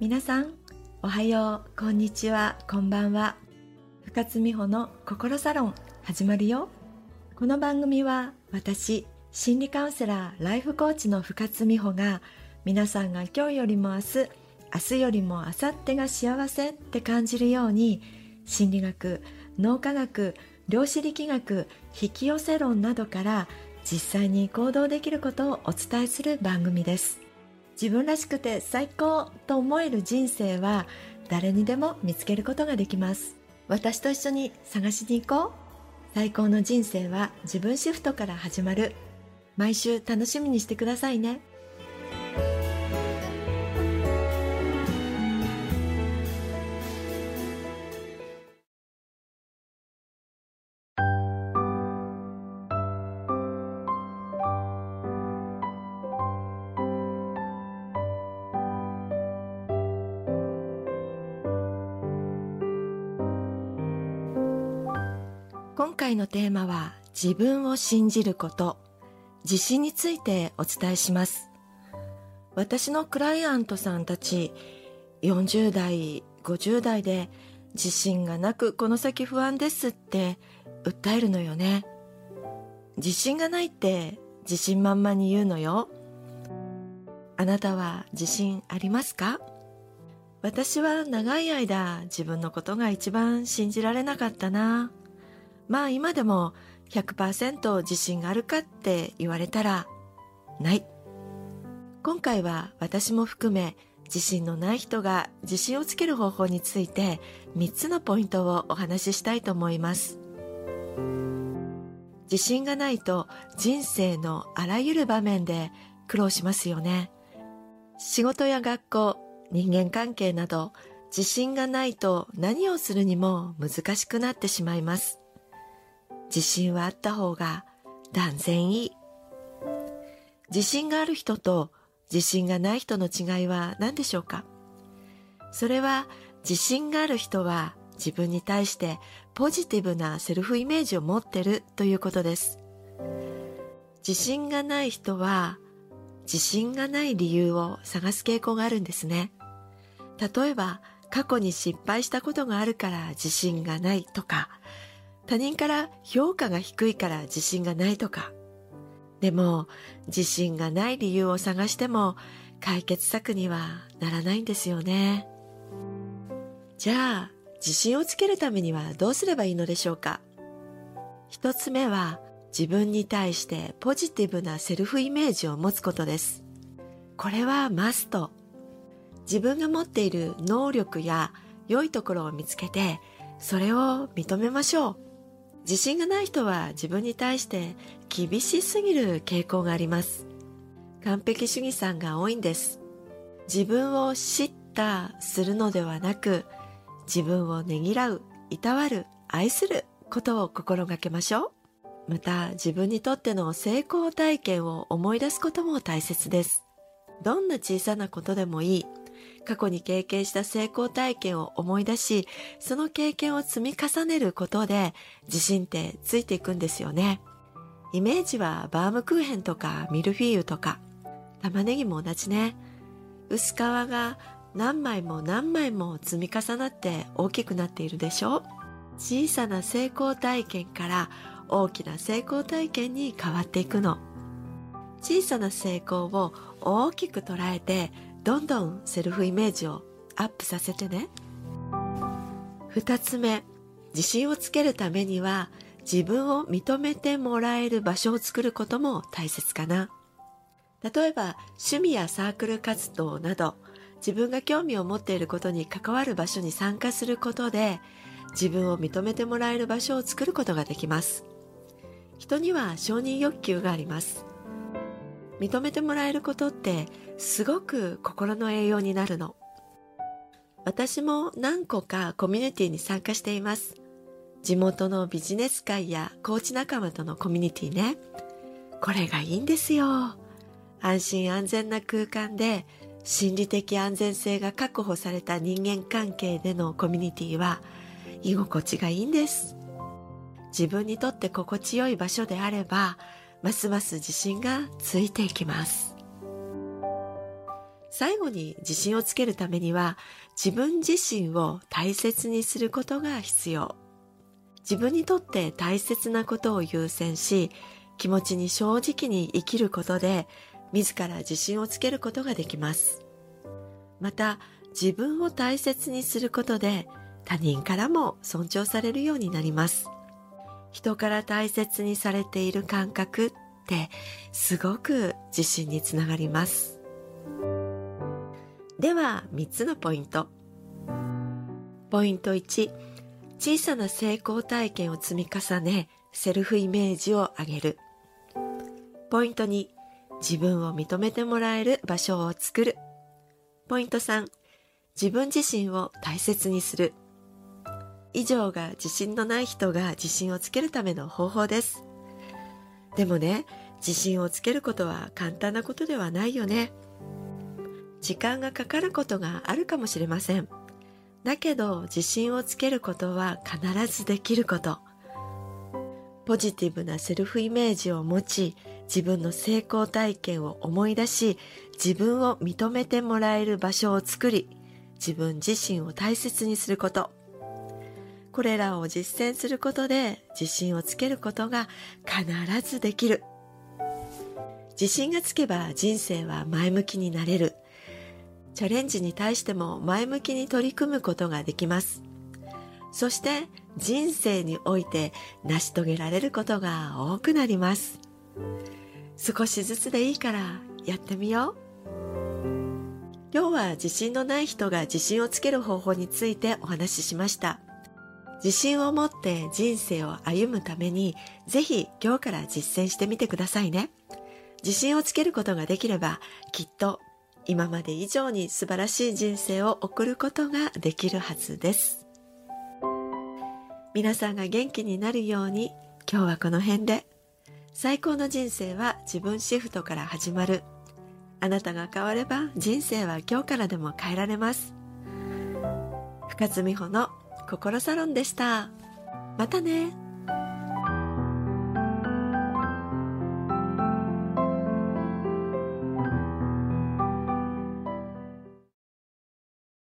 皆さんおはよう。こんにちは。こんばんは。深津美穂の心サロン始まるよ。この番組は私心理カウンセラーライフコーチの深津美穂が皆さんが今日よりも明日明日よりも明後日が幸せって感じるように心理学脳科学量子力学引き寄せ論などから実際に行動できることをお伝えする番組です。自分らしくて最高と思える人生は誰にでも見つけることができます。私と一緒に探しに行こう。最高の人生は自分シフトから始まる。毎週楽しみにしてくださいね。今回のテーマは自分を信じること。自信についてお伝えします。私のクライアントさんたち40代50代で自信がなくこの先不安ですって訴えるのよね。自信がないって自信満々に言うのよ。あなたは自信ありますか？私は長い間自分のことが一番信じられなかったな。まあ今でも100%自信があるかって言われたらない。今回は私も含め自信のない人が自信をつける方法について3つのポイントをお話ししたいと思います。自信がないと人生のあらゆる場面で苦労しますよね。仕事や学校人間関係など自信がないと何をするにも難しくなってしまいます。自信はあった方が断然いい。自信がある人と自信がない人の違いは何でしょうか？それは自信がある人は自分に対してポジティブなセルフイメージを持ってるということです。自信がない人は自信がない理由を探す傾向があるんですね。例えば過去に失敗したことがあるから自信がないとか他人から評価が低いから自信がないとか。でも、自信がない理由を探しても解決策にはならないんですよね。じゃあ、自信をつけるためにはどうすればいいのでしょうか一つ目は、自分に対してポジティブなセルフイメージを持つことです。これはマスト。自分が持っている能力や良いところを見つけて、それを認めましょう。自信がない人は自分に対して厳しすぎる傾向があります。完璧主義さんが多いんです。自分を叱咤するのではなく、自分をねぎらう、いたわる、愛することを心がけましょう。また自分にとっての成功体験を思い出すことも大切です。どんな小さなことでもいい。過去に経験した成功体験を思い出し、その経験を積み重ねることで自信ってついていくんですよね。イメージはバームクーヘンとかミルフィーユとか、玉ねぎも同じね。薄皮が何枚も何枚も積み重なって大きくなっているでしょ小さな成功体験から大きな成功体験に変わっていくの。小さな成功を大きく捉えてどんどんセルフイメージをアップさせてね。二つ目、自信をつけるためには自分を認めてもらえる場所を作ることも大切かな。例えば趣味やサークル活動など自分が興味を持っていることに関わる場所に参加することで自分を認めてもらえる場所を作ることができます。人には承認欲求があります。認めてもらえることってすごく心の栄養になるの。私も何個かコミュニティに参加しています。地元のビジネス界やコーチ仲間とのコミュニティね。これがいいんですよ。安心安全な空間で心理的安全性が確保された人間関係でのコミュニティは居心地がいいんです。自分にとって心地よい場所であれば、ますます自信がついていきます。最後に自信をつけるためには自分自身を大切にすることが必要。自分にとって大切なことを優先し、気持ちに正直に生きることで自ら自信をつけることができます。また自分を大切にすることで他人からも尊重されるようになります。人から大切にされている感覚ってすごく自信につながります。では3つのポイント。ポイント1、小さな成功体験を積み重ね、セルフイメージを上げる。ポイント2、自分を認めてもらえる場所を作る。ポイント3、自分自身を大切にする。以上が自信のない人が自信をつけるための方法です。でもね、自信をつけることは簡単なことではないよね。時間がかかることがあるかもしれません。だけど自信をつけることは必ずできること。ポジティブなセルフイメージを持ち、自分の成功体験を思い出し、自分を認めてもらえる場所を作り、自分自身を大切にすること。これらを実践することで自信をつけることが必ずできる。自信がつけば人生は前向きになれる。チャレンジに対しても前向きに取り組むことができます。そして人生において成し遂げられることが多くなります。少しずつでいいからやってみよう。今日は自信のない人が自信をつける方法についてお話ししました。自信を持って人生を歩むためにぜひ今日から実践してみてくださいね。自信をつけることができればきっと今まで以上に素晴らしい人生を送ることができるはずです。皆さんが元気になるように今日はこの辺で最高の人生は自分シフトから始まる。あなたが変われば人生は今日からでも変えられます。深津美穂の心サロンでした。またね。